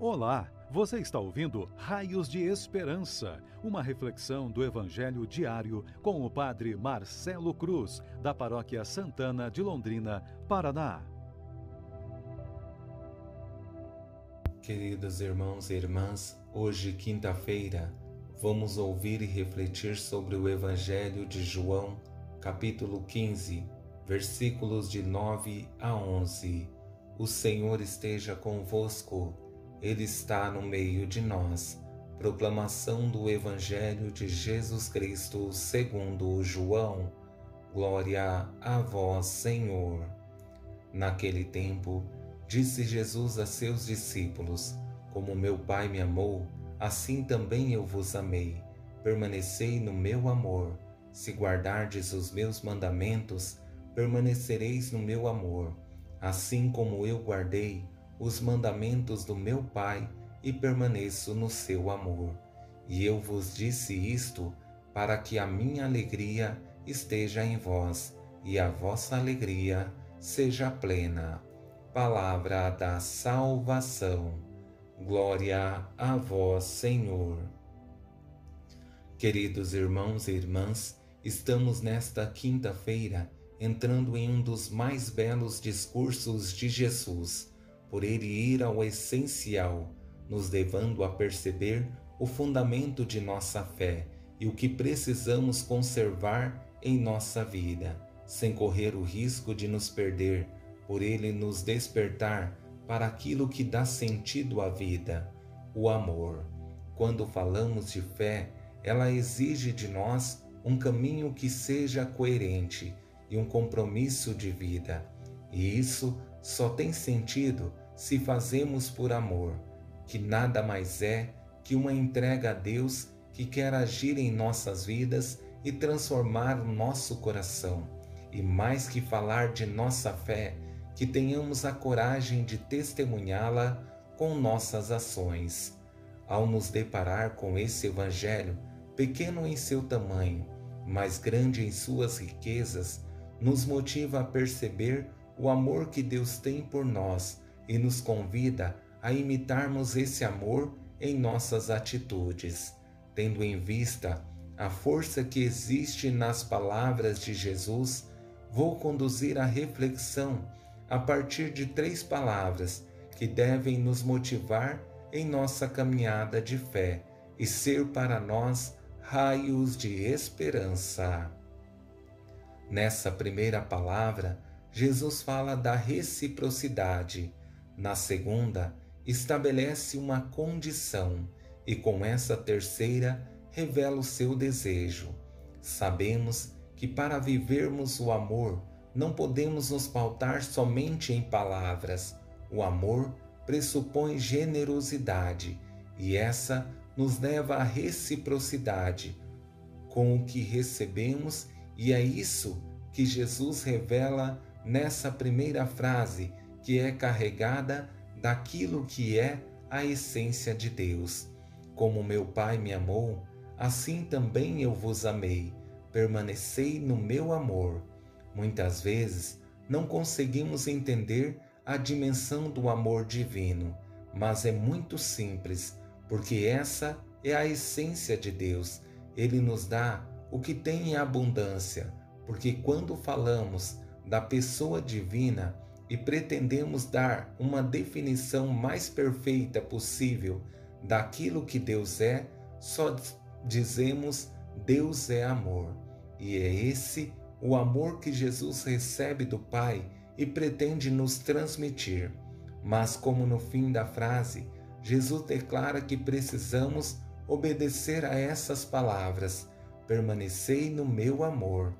Olá, você está ouvindo Raios de Esperança, uma reflexão do Evangelho diário com o Padre Marcelo Cruz, da Paróquia Santana de Londrina, Paraná. Queridos irmãos e irmãs, hoje, quinta-feira, vamos ouvir e refletir sobre o Evangelho de João, capítulo 15, versículos de 9 a 11. O Senhor esteja convosco. Ele está no meio de nós. Proclamação do Evangelho de Jesus Cristo segundo João. Glória a vós, Senhor. Naquele tempo, disse Jesus a seus discípulos: Como meu Pai me amou, assim também eu vos amei. Permanecei no meu amor. Se guardardes os meus mandamentos, permanecereis no meu amor, assim como eu guardei os mandamentos do meu Pai e permaneço no seu amor. E eu vos disse isto para que a minha alegria esteja em vós e a vossa alegria seja plena. Palavra da salvação. Glória a vós, Senhor. Queridos irmãos e irmãs, estamos nesta quinta-feira entrando em um dos mais belos discursos de Jesus por ele ir ao essencial, nos levando a perceber o fundamento de nossa fé e o que precisamos conservar em nossa vida, sem correr o risco de nos perder, por ele nos despertar para aquilo que dá sentido à vida, o amor. Quando falamos de fé, ela exige de nós um caminho que seja coerente e um compromisso de vida. E isso só tem sentido se fazemos por amor, que nada mais é que uma entrega a Deus que quer agir em nossas vidas e transformar nosso coração. E mais que falar de nossa fé, que tenhamos a coragem de testemunhá-la com nossas ações. Ao nos deparar com esse Evangelho, pequeno em seu tamanho, mas grande em suas riquezas, nos motiva a perceber o amor que Deus tem por nós e nos convida a imitarmos esse amor em nossas atitudes, tendo em vista a força que existe nas palavras de Jesus, vou conduzir a reflexão a partir de três palavras que devem nos motivar em nossa caminhada de fé e ser para nós raios de esperança. Nessa primeira palavra, Jesus fala da reciprocidade na segunda, estabelece uma condição e com essa terceira revela o seu desejo. Sabemos que para vivermos o amor não podemos nos pautar somente em palavras. O amor pressupõe generosidade e essa nos leva à reciprocidade com o que recebemos, e é isso que Jesus revela nessa primeira frase que é carregada daquilo que é a essência de Deus. Como meu Pai me amou, assim também eu vos amei. Permanecei no meu amor. Muitas vezes não conseguimos entender a dimensão do amor divino, mas é muito simples, porque essa é a essência de Deus. Ele nos dá o que tem em abundância, porque quando falamos da pessoa divina, e pretendemos dar uma definição mais perfeita possível daquilo que Deus é, só dizemos Deus é amor. E é esse o amor que Jesus recebe do Pai e pretende nos transmitir. Mas, como no fim da frase, Jesus declara que precisamos obedecer a essas palavras: permanecei no meu amor.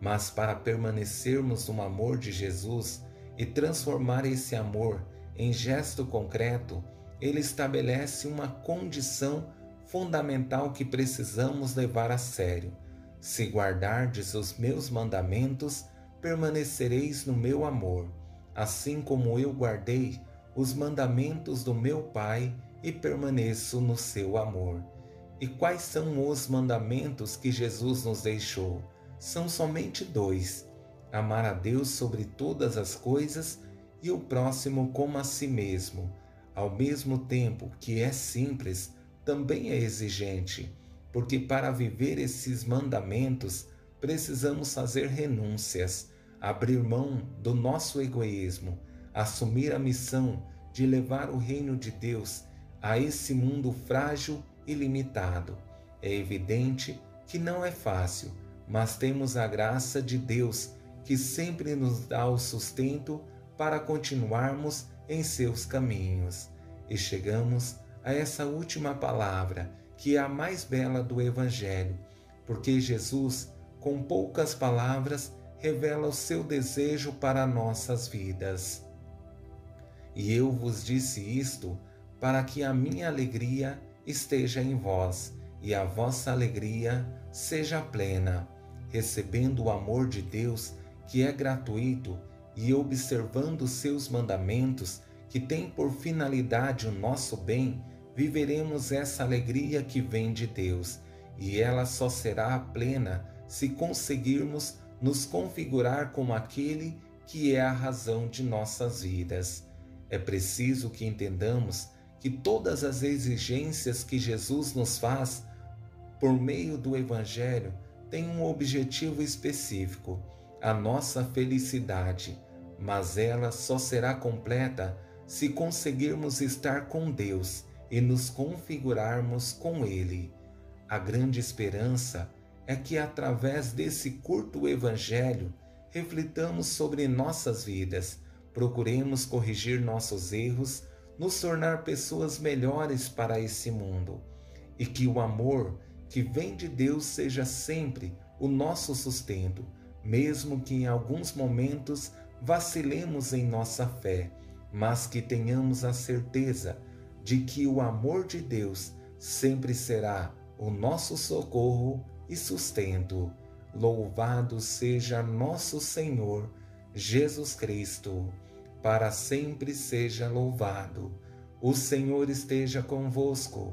Mas para permanecermos no amor de Jesus e transformar esse amor em gesto concreto, ele estabelece uma condição fundamental que precisamos levar a sério. Se guardardes os meus mandamentos, permanecereis no meu amor, assim como eu guardei os mandamentos do meu Pai e permaneço no seu amor. E quais são os mandamentos que Jesus nos deixou? São somente dois: amar a Deus sobre todas as coisas e o próximo como a si mesmo. ao mesmo tempo que é simples, também é exigente, porque para viver esses mandamentos precisamos fazer renúncias, abrir mão do nosso egoísmo, assumir a missão de levar o reino de Deus a esse mundo frágil e limitado. É evidente que não é fácil, mas temos a graça de Deus que sempre nos dá o sustento para continuarmos em seus caminhos. E chegamos a essa última palavra, que é a mais bela do Evangelho, porque Jesus, com poucas palavras, revela o seu desejo para nossas vidas. E eu vos disse isto para que a minha alegria esteja em vós e a vossa alegria seja plena, recebendo o amor de Deus que é gratuito e observando seus mandamentos que têm por finalidade o nosso bem, viveremos essa alegria que vem de Deus, e ela só será plena se conseguirmos nos configurar como aquele que é a razão de nossas vidas. É preciso que entendamos que todas as exigências que Jesus nos faz por meio do Evangelho têm um objetivo específico, a nossa felicidade, mas ela só será completa se conseguirmos estar com Deus e nos configurarmos com Ele. A grande esperança é que, através desse curto Evangelho, reflitamos sobre nossas vidas, procuremos corrigir nossos erros nos tornar pessoas melhores para esse mundo e que o amor que vem de Deus seja sempre o nosso sustento, mesmo que em alguns momentos vacilemos em nossa fé, mas que tenhamos a certeza de que o amor de Deus sempre será o nosso socorro e sustento. Louvado seja nosso Senhor Jesus Cristo para sempre seja louvado. O Senhor esteja convosco,